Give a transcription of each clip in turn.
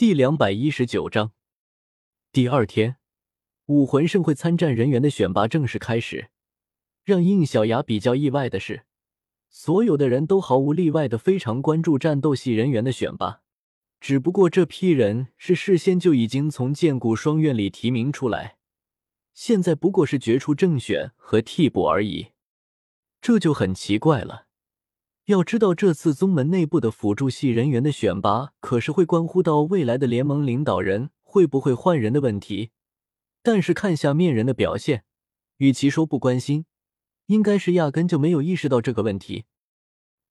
第两百一十九章，第二天，武魂盛会参战人员的选拔正式开始。让应小牙比较意外的是，所有的人都毫无例外的非常关注战斗系人员的选拔。只不过这批人是事先就已经从剑骨双院里提名出来，现在不过是决出正选和替补而已，这就很奇怪了。要知道，这次宗门内部的辅助系人员的选拔，可是会关乎到未来的联盟领导人会不会换人的问题。但是看下面人的表现，与其说不关心，应该是压根就没有意识到这个问题。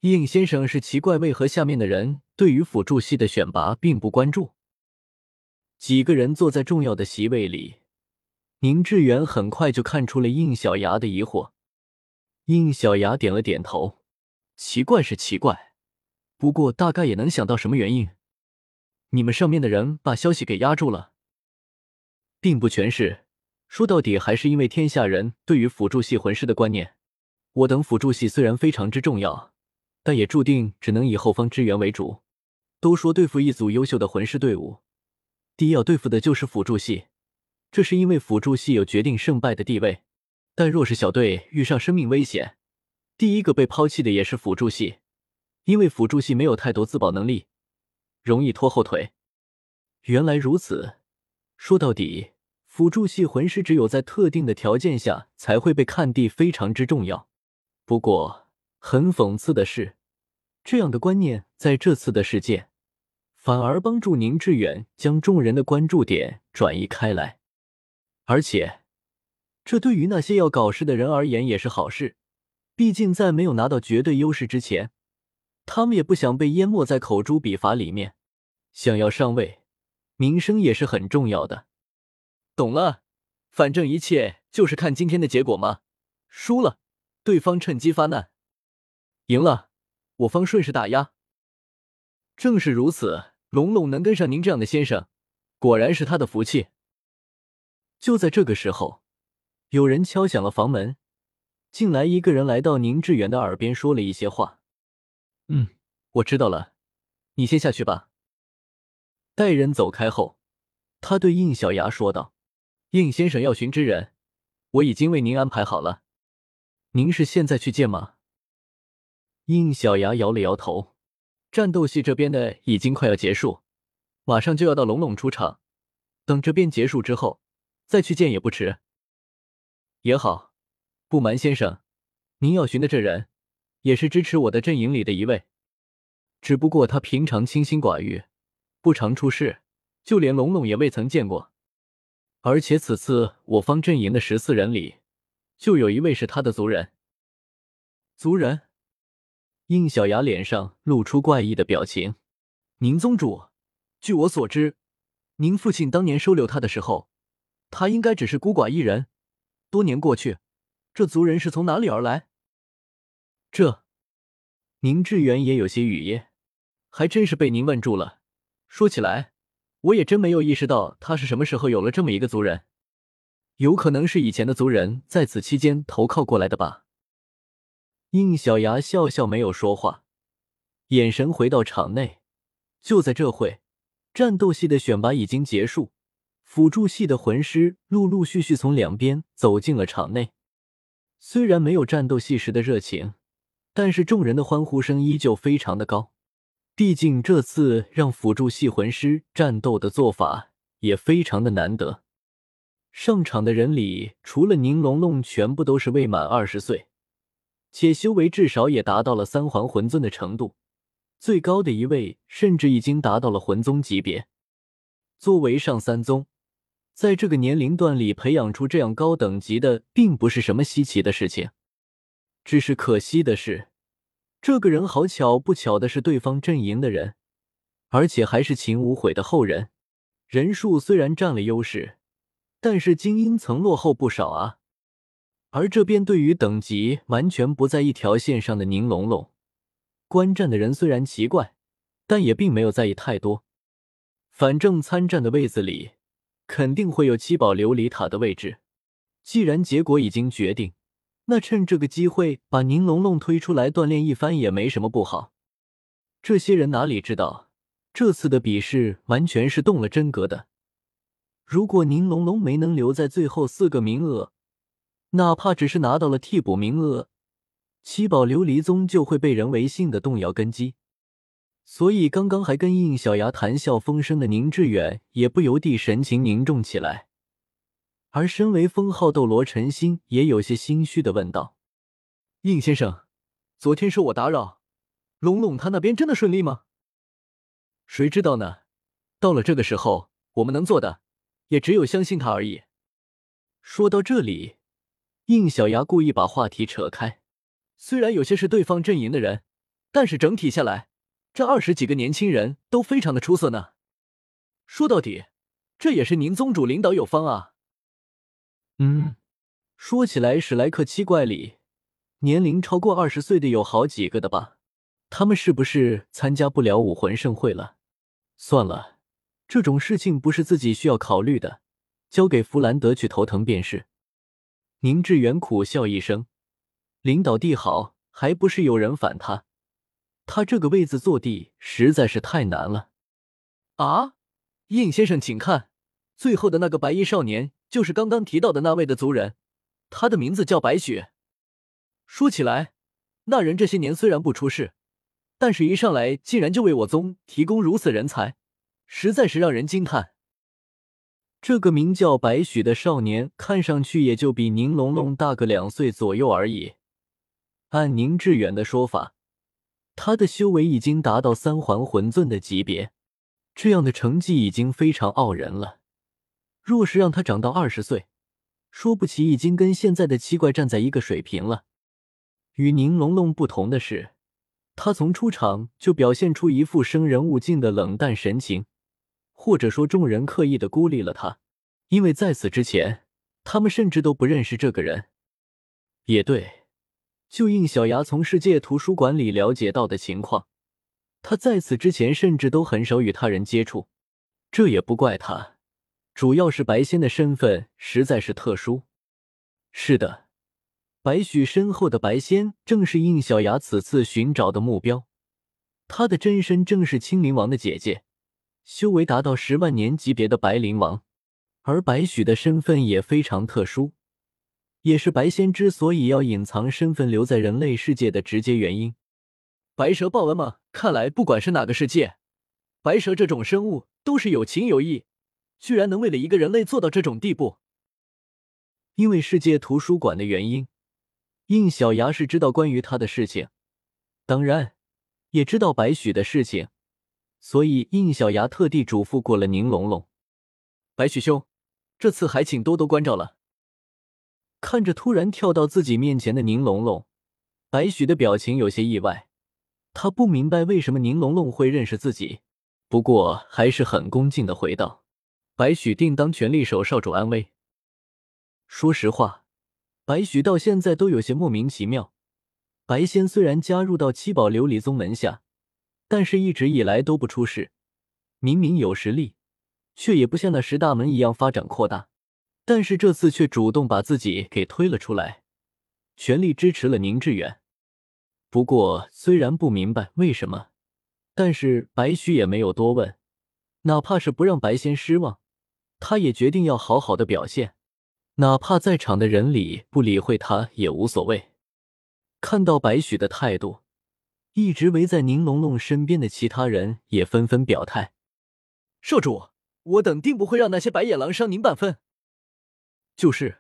应先生是奇怪，为何下面的人对于辅助系的选拔并不关注？几个人坐在重要的席位里，宁致远很快就看出了应小牙的疑惑。应小牙点了点头。奇怪是奇怪，不过大概也能想到什么原因。你们上面的人把消息给压住了，并不全是。说到底，还是因为天下人对于辅助系魂师的观念。我等辅助系虽然非常之重要，但也注定只能以后方支援为主。都说对付一组优秀的魂师队伍，第一要对付的就是辅助系，这是因为辅助系有决定胜败的地位。但若是小队遇上生命危险，第一个被抛弃的也是辅助系，因为辅助系没有太多自保能力，容易拖后腿。原来如此，说到底，辅助系魂师只有在特定的条件下才会被看地，非常之重要。不过，很讽刺的是，这样的观念在这次的事件反而帮助宁致远将众人的关注点转移开来，而且，这对于那些要搞事的人而言也是好事。毕竟，在没有拿到绝对优势之前，他们也不想被淹没在口诛笔伐里面。想要上位，名声也是很重要的。懂了，反正一切就是看今天的结果嘛。输了，对方趁机发难；赢了，我方顺势打压。正是如此，龙龙能跟上您这样的先生，果然是他的福气。就在这个时候，有人敲响了房门。进来一个人，来到宁致远的耳边说了一些话。嗯，我知道了，你先下去吧。待人走开后，他对应小牙说道：“应先生要寻之人，我已经为您安排好了。您是现在去见吗？”应小牙摇了摇头：“战斗系这边的已经快要结束，马上就要到龙龙出场，等这边结束之后再去见也不迟。”也好。不瞒先生，您要寻的这人，也是支持我的阵营里的一位。只不过他平常清心寡欲，不常出事，就连龙龙也未曾见过。而且此次我方阵营的十四人里，就有一位是他的族人。族人？应小牙脸上露出怪异的表情。宁宗主，据我所知，您父亲当年收留他的时候，他应该只是孤寡一人。多年过去。这族人是从哪里而来？这，宁致远也有些语噎，还真是被您问住了。说起来，我也真没有意识到他是什么时候有了这么一个族人，有可能是以前的族人在此期间投靠过来的吧。应小牙笑笑，没有说话，眼神回到场内。就在这会，战斗系的选拔已经结束，辅助系的魂师陆陆续续从两边走进了场内。虽然没有战斗系时的热情，但是众人的欢呼声依旧非常的高。毕竟这次让辅助系魂师战斗的做法也非常的难得。上场的人里，除了宁龙龙，全部都是未满二十岁，且修为至少也达到了三环魂尊的程度，最高的一位甚至已经达到了魂宗级别。作为上三宗。在这个年龄段里培养出这样高等级的，并不是什么稀奇的事情。只是可惜的是，这个人好巧不巧的是对方阵营的人，而且还是秦无悔的后人。人数虽然占了优势，但是精英层落后不少啊。而这边对于等级完全不在一条线上的宁龙龙，观战的人虽然奇怪，但也并没有在意太多。反正参战的位子里。肯定会有七宝琉璃塔的位置。既然结果已经决定，那趁这个机会把宁龙龙推出来锻炼一番也没什么不好。这些人哪里知道，这次的比试完全是动了真格的。如果宁龙龙没能留在最后四个名额，哪怕只是拿到了替补名额，七宝琉璃宗就会被人为性的动摇根基。所以，刚刚还跟应小牙谈笑风生的宁致远也不由地神情凝重起来。而身为封号斗罗陈心也有些心虚的问道：“应先生，昨天是我打扰，龙龙他那边真的顺利吗？”“谁知道呢？到了这个时候，我们能做的……”也只有相信他而已。说到这里，应小牙故意把话题扯开。虽然有些是对方阵营的人，但是整体下来，这二十几个年轻人都非常的出色呢。说到底，这也是您宗主领导有方啊。嗯，说起来，史莱克七怪里，年龄超过二十岁的有好几个的吧？他们是不是参加不了武魂盛会了？算了。这种事情不是自己需要考虑的，交给弗兰德去头疼便是。宁致远苦笑一声：“领导地好，还不是有人反他？他这个位子坐地实在是太难了。”啊，应先生，请看，最后的那个白衣少年就是刚刚提到的那位的族人，他的名字叫白雪。说起来，那人这些年虽然不出世，但是一上来竟然就为我宗提供如此人才。实在是让人惊叹。这个名叫白许的少年，看上去也就比宁龙龙大个两岁左右而已。按宁致远的说法，他的修为已经达到三环魂尊的级别，这样的成绩已经非常傲人了。若是让他长到二十岁，说不起已经跟现在的七怪站在一个水平了。与宁龙龙不同的是，他从出场就表现出一副生人勿近的冷淡神情。或者说，众人刻意的孤立了他，因为在此之前，他们甚至都不认识这个人。也对，就应小牙从世界图书馆里了解到的情况，他在此之前甚至都很少与他人接触。这也不怪他，主要是白仙的身份实在是特殊。是的，白许身后的白仙正是应小牙此次寻找的目标，他的真身正是青灵王的姐姐。修为达到十万年级别的白灵王，而白许的身份也非常特殊，也是白仙之所以要隐藏身份留在人类世界的直接原因。白蛇报恩吗？看来不管是哪个世界，白蛇这种生物都是有情有义，居然能为了一个人类做到这种地步。因为世界图书馆的原因，应小牙是知道关于他的事情，当然也知道白许的事情。所以，应小牙特地嘱咐过了宁龙龙：“白许兄，这次还请多多关照了。”看着突然跳到自己面前的宁龙龙，白许的表情有些意外。他不明白为什么宁龙龙会认识自己，不过还是很恭敬的回道：“白许定当全力守少主安危。”说实话，白许到现在都有些莫名其妙。白仙虽然加入到七宝琉璃宗门下。但是，一直以来都不出事。明明有实力，却也不像那十大门一样发展扩大。但是这次却主动把自己给推了出来，全力支持了宁致远。不过，虽然不明白为什么，但是白须也没有多问。哪怕是不让白仙失望，他也决定要好好的表现。哪怕在场的人里不理会他也无所谓。看到白许的态度。一直围在宁龙龙身边的其他人也纷纷表态：“少主，我等定不会让那些白眼狼伤您半分。就是，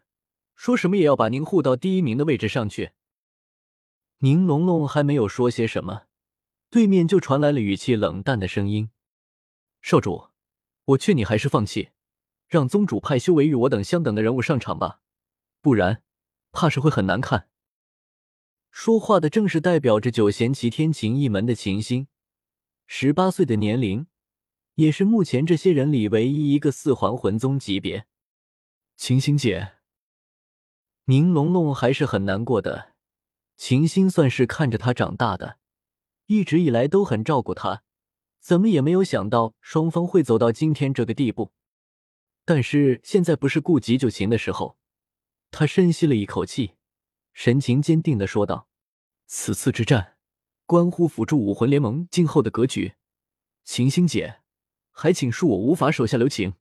说什么也要把您护到第一名的位置上去。”宁龙龙还没有说些什么，对面就传来了语气冷淡的声音：“少主，我劝你还是放弃，让宗主派修为与我等相等的人物上场吧，不然怕是会很难看。”说话的正是代表着九弦齐天琴一门的琴心，十八岁的年龄，也是目前这些人里唯一一个四环魂宗级别。秦星姐，宁龙龙还是很难过的。秦星算是看着他长大的，一直以来都很照顾他，怎么也没有想到双方会走到今天这个地步。但是现在不是顾及就行的时候，他深吸了一口气。神情坚定的说道：“此次之战，关乎辅助武魂联盟今后的格局。秦星姐，还请恕我无法手下留情。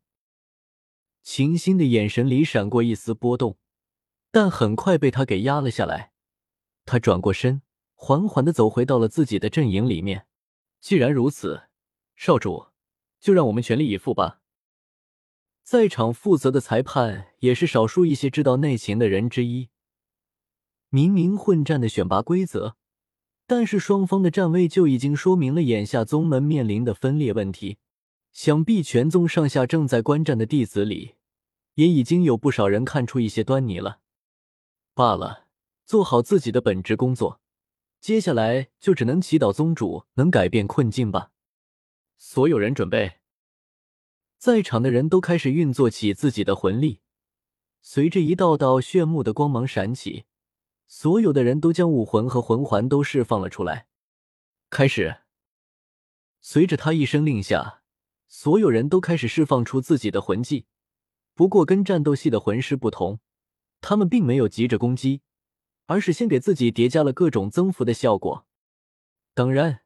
秦星的眼神里闪过一丝波动，但很快被他给压了下来。他转过身，缓缓的走回到了自己的阵营里面。既然如此，少主，就让我们全力以赴吧。在场负责的裁判也是少数一些知道内情的人之一。明明混战的选拔规则，但是双方的站位就已经说明了眼下宗门面临的分裂问题。想必全宗上下正在观战的弟子里，也已经有不少人看出一些端倪了。罢了，做好自己的本职工作，接下来就只能祈祷宗主能改变困境吧。所有人准备。在场的人都开始运作起自己的魂力，随着一道道炫目的光芒闪起，所有的人都将武魂和魂环都释放了出来。开始，随着他一声令下，所有人都开始释放出自己的魂技。不过，跟战斗系的魂师不同，他们并没有急着攻击，而是先给自己叠加了各种增幅的效果。当然，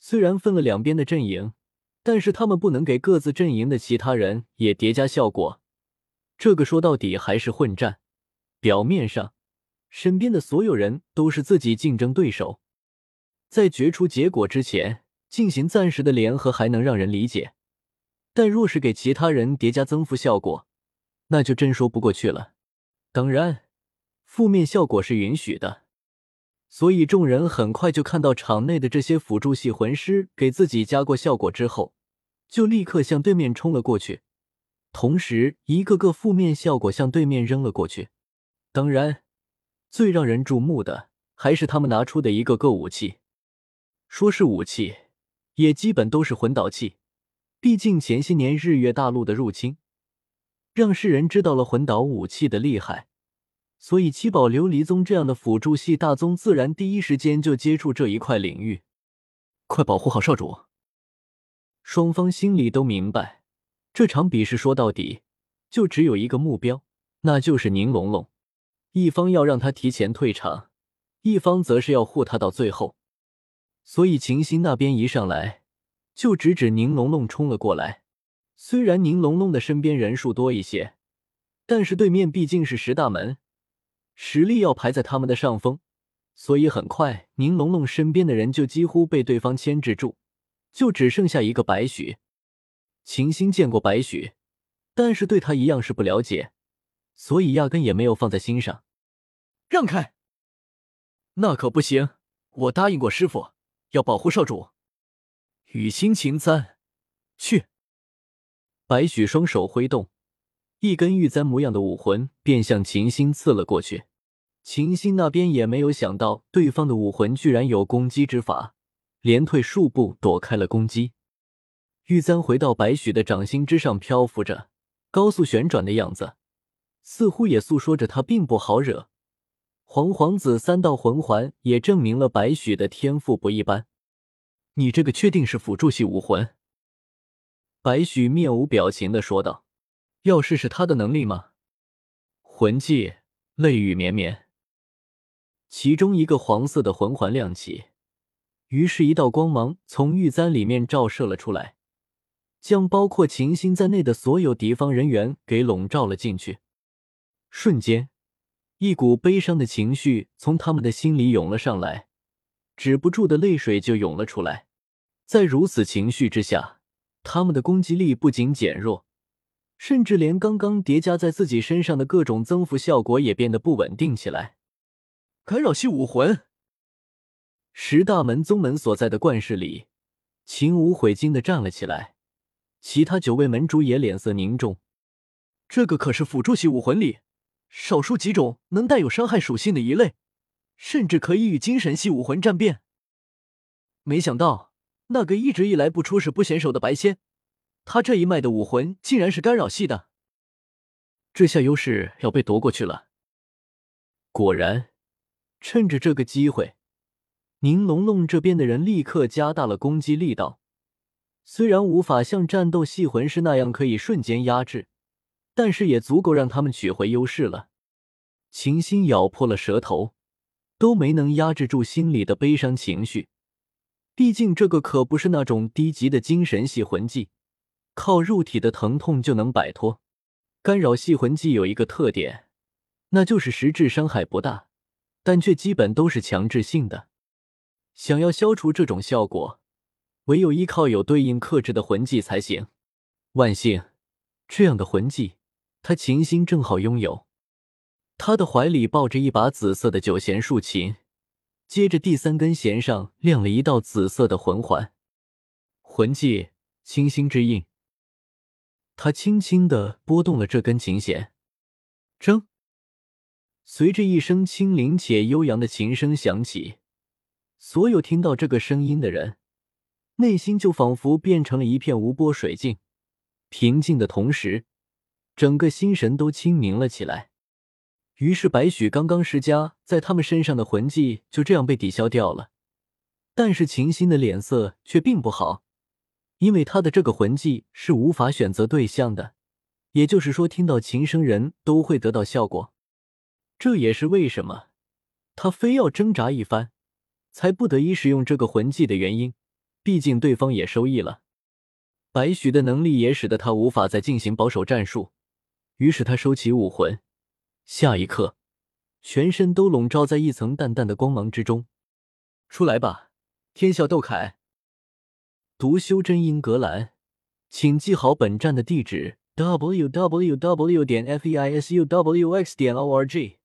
虽然分了两边的阵营。但是他们不能给各自阵营的其他人也叠加效果，这个说到底还是混战。表面上，身边的所有人都是自己竞争对手，在决出结果之前进行暂时的联合还能让人理解，但若是给其他人叠加增幅效果，那就真说不过去了。当然，负面效果是允许的。所以众人很快就看到场内的这些辅助系魂师给自己加过效果之后。就立刻向对面冲了过去，同时一个个负面效果向对面扔了过去。当然，最让人注目的还是他们拿出的一个个武器。说是武器，也基本都是魂导器。毕竟前些年日月大陆的入侵，让世人知道了魂导武器的厉害，所以七宝琉璃宗这样的辅助系大宗自然第一时间就接触这一块领域。快保护好少主！双方心里都明白，这场比试说到底就只有一个目标，那就是宁龙龙。一方要让他提前退场，一方则是要护他到最后。所以秦心那边一上来就直指宁龙龙冲了过来。虽然宁龙龙的身边人数多一些，但是对面毕竟是十大门，实力要排在他们的上风，所以很快宁龙龙身边的人就几乎被对方牵制住。就只剩下一个白许，秦星见过白许，但是对他一样是不了解，所以压根也没有放在心上。让开！那可不行，我答应过师傅要保护少主。雨清秦簪，去！白许双手挥动，一根玉簪模样的武魂便向秦星刺了过去。秦星那边也没有想到对方的武魂居然有攻击之法。连退数步，躲开了攻击。玉簪回到白许的掌心之上，漂浮着，高速旋转的样子，似乎也诉说着他并不好惹。黄黄子三道魂环也证明了白许的天赋不一般。你这个确定是辅助系武魂？白许面无表情的说道：“要试试他的能力吗？”魂技泪雨绵绵，其中一个黄色的魂环亮起。于是，一道光芒从玉簪里面照射了出来，将包括秦心在内的所有敌方人员给笼罩了进去。瞬间，一股悲伤的情绪从他们的心里涌了上来，止不住的泪水就涌了出来。在如此情绪之下，他们的攻击力不仅减弱，甚至连刚刚叠加在自己身上的各种增幅效果也变得不稳定起来。干扰系武魂。十大门宗门所在的冠室里，秦无悔惊的站了起来，其他九位门主也脸色凝重。这个可是辅助系武魂里少数几种能带有伤害属性的一类，甚至可以与精神系武魂战变。没想到那个一直以来不出事不显手的白仙，他这一脉的武魂竟然是干扰系的，这下优势要被夺过去了。果然，趁着这个机会。宁龙龙这边的人立刻加大了攻击力道，虽然无法像战斗系魂师那样可以瞬间压制，但是也足够让他们取回优势了。秦心咬破了舌头，都没能压制住心里的悲伤情绪，毕竟这个可不是那种低级的精神系魂技，靠肉体的疼痛就能摆脱。干扰系魂技有一个特点，那就是实质伤害不大，但却基本都是强制性的。想要消除这种效果，唯有依靠有对应克制的魂技才行。万幸，这样的魂技，他秦心正好拥有。他的怀里抱着一把紫色的九弦竖琴，接着第三根弦上亮了一道紫色的魂环，魂技清心之印。他轻轻的拨动了这根琴弦，铮。随着一声轻灵且悠扬的琴声响起，所有听到这个声音的人，内心就仿佛变成了一片无波水镜，平静的同时，整个心神都清明了起来。于是，白许刚刚施加在他们身上的魂技就这样被抵消掉了。但是，秦心的脸色却并不好。因为他的这个魂技是无法选择对象的，也就是说，听到琴声人都会得到效果。这也是为什么他非要挣扎一番，才不得已使用这个魂技的原因。毕竟对方也收益了，白许的能力也使得他无法再进行保守战术。于是他收起武魂，下一刻，全身都笼罩在一层淡淡的光芒之中。出来吧，天啸斗凯。独修真英格兰，请记好本站的地址：w w w. 点 f e i s u w x. 点 o r g。